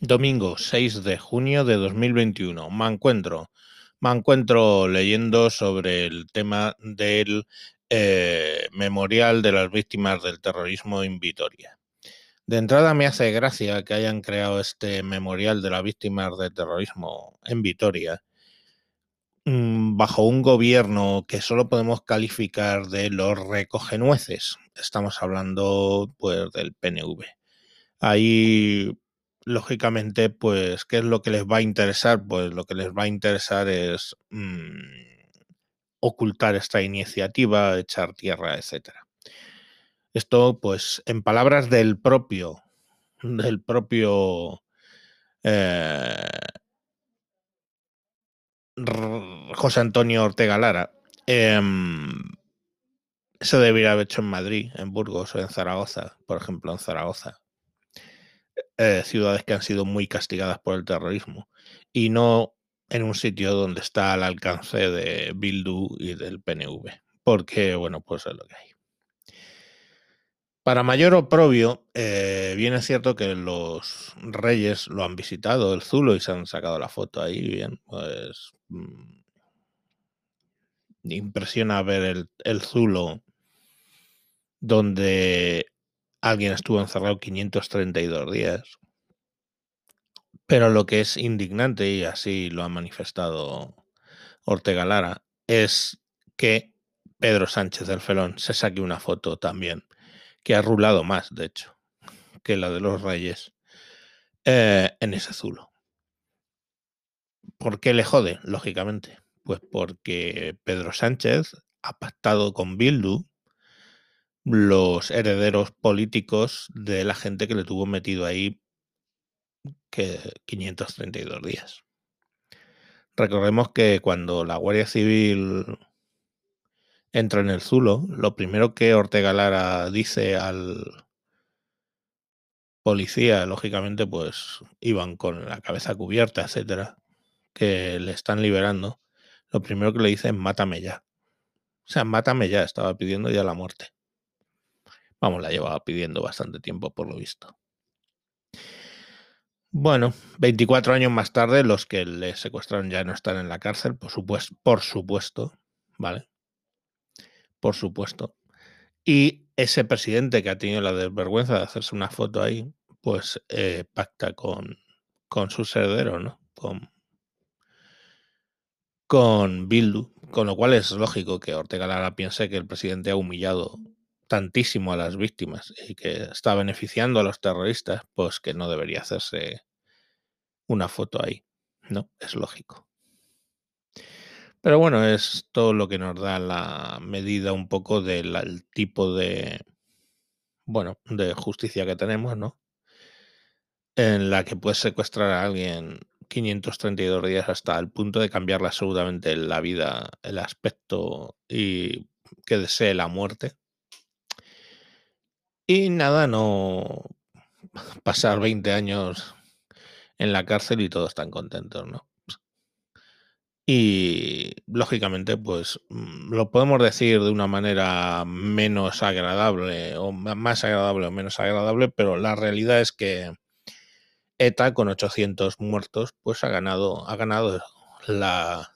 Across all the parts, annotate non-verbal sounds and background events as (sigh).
Domingo 6 de junio de 2021. Me encuentro, me encuentro leyendo sobre el tema del eh, memorial de las víctimas del terrorismo en Vitoria. De entrada me hace gracia que hayan creado este memorial de las víctimas del terrorismo en Vitoria mm, bajo un gobierno que solo podemos calificar de los recogenueces. Estamos hablando pues del PNV. Ahí lógicamente, pues, ¿qué es lo que les va a interesar? Pues lo que les va a interesar es mmm, ocultar esta iniciativa, echar tierra, etcétera. Esto, pues, en palabras del propio, del propio eh, José Antonio Ortega Lara, eh, se debería haber hecho en Madrid, en Burgos o en Zaragoza, por ejemplo, en Zaragoza eh, ciudades que han sido muy castigadas por el terrorismo y no en un sitio donde está al alcance de Bildu y del PNV, porque, bueno, pues es lo que hay. Para mayor oprobio, eh, bien es cierto que los reyes lo han visitado, el Zulo, y se han sacado la foto ahí, bien, pues mmm, impresiona ver el, el Zulo donde alguien estuvo encerrado 532 días. Pero lo que es indignante, y así lo ha manifestado Ortega Lara, es que Pedro Sánchez del Felón se saque una foto también, que ha rulado más, de hecho, que la de los Reyes, eh, en ese zulo. ¿Por qué le jode? Lógicamente. Pues porque Pedro Sánchez ha pactado con Bildu los herederos políticos de la gente que le tuvo metido ahí que 532 días. Recordemos que cuando la Guardia Civil entra en el Zulo, lo primero que Ortega Lara dice al policía, lógicamente, pues iban con la cabeza cubierta, etcétera, que le están liberando. Lo primero que le dice es mátame ya. O sea, mátame ya, estaba pidiendo ya la muerte. Vamos, la llevaba pidiendo bastante tiempo, por lo visto. Bueno, 24 años más tarde, los que le secuestraron ya no están en la cárcel, por supuesto, por supuesto, ¿vale? Por supuesto. Y ese presidente que ha tenido la desvergüenza de hacerse una foto ahí, pues eh, pacta con, con sus herederos, ¿no? Con, con Bildu, con lo cual es lógico que Ortega Lara piense que el presidente ha humillado tantísimo a las víctimas y que está beneficiando a los terroristas, pues que no debería hacerse una foto ahí, ¿no? Es lógico. Pero bueno, es todo lo que nos da la medida un poco del tipo de, bueno, de justicia que tenemos, ¿no? En la que puedes secuestrar a alguien 532 días hasta el punto de cambiarle absolutamente la vida, el aspecto y que desee la muerte. Y nada, no (laughs) pasar 20 años en la cárcel y todos están contentos, ¿no? Y lógicamente, pues mm, lo podemos decir de una manera menos agradable o más agradable o menos agradable, pero la realidad es que ETA con 800 muertos, pues ha ganado, ha ganado la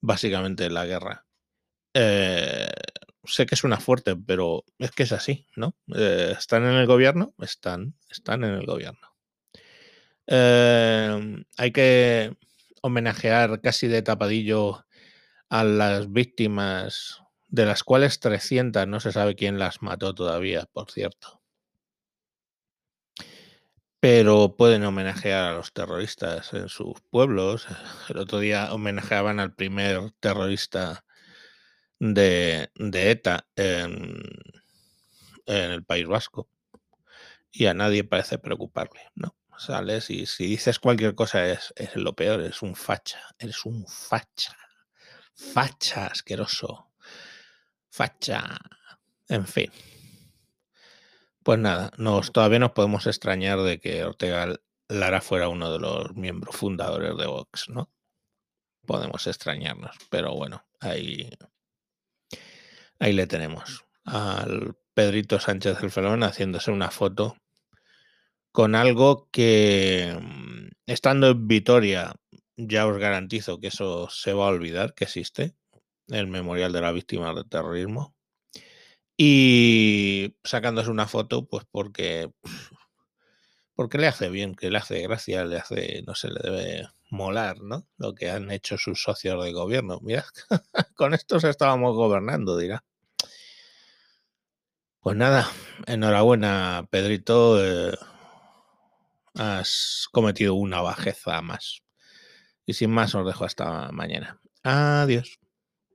básicamente la guerra. Eh, sé que suena fuerte, pero es que es así, ¿no? Eh, ¿Están en el gobierno? Están, están en el gobierno. Eh, hay que homenajear casi de tapadillo a las víctimas, de las cuales 300 no se sabe quién las mató todavía, por cierto. Pero pueden homenajear a los terroristas en sus pueblos. El otro día homenajeaban al primer terrorista de, ETA en, en, el País Vasco. Y a nadie parece preocuparle, ¿no? Sales y si dices cualquier cosa es, es lo peor, es un facha, eres un facha, facha asqueroso, facha, en fin. Pues nada, nos, todavía nos podemos extrañar de que Ortega Lara fuera uno de los miembros fundadores de Vox, ¿no? Podemos extrañarnos, pero bueno, ahí, ahí le tenemos al Pedrito Sánchez del Felón haciéndose una foto con algo que, mm, estando en Vitoria, ya os garantizo que eso se va a olvidar que existe, el Memorial de las Víctimas del Terrorismo. Y sacándose una foto, pues porque, porque le hace bien, que le hace gracia, le hace, no sé, le debe molar, ¿no? Lo que han hecho sus socios de gobierno. Mira, (laughs) con estos estábamos gobernando, dirá. Pues nada, enhorabuena, Pedrito. eh, has cometido una bajeza más. Y sin más, os dejo hasta mañana. Adiós.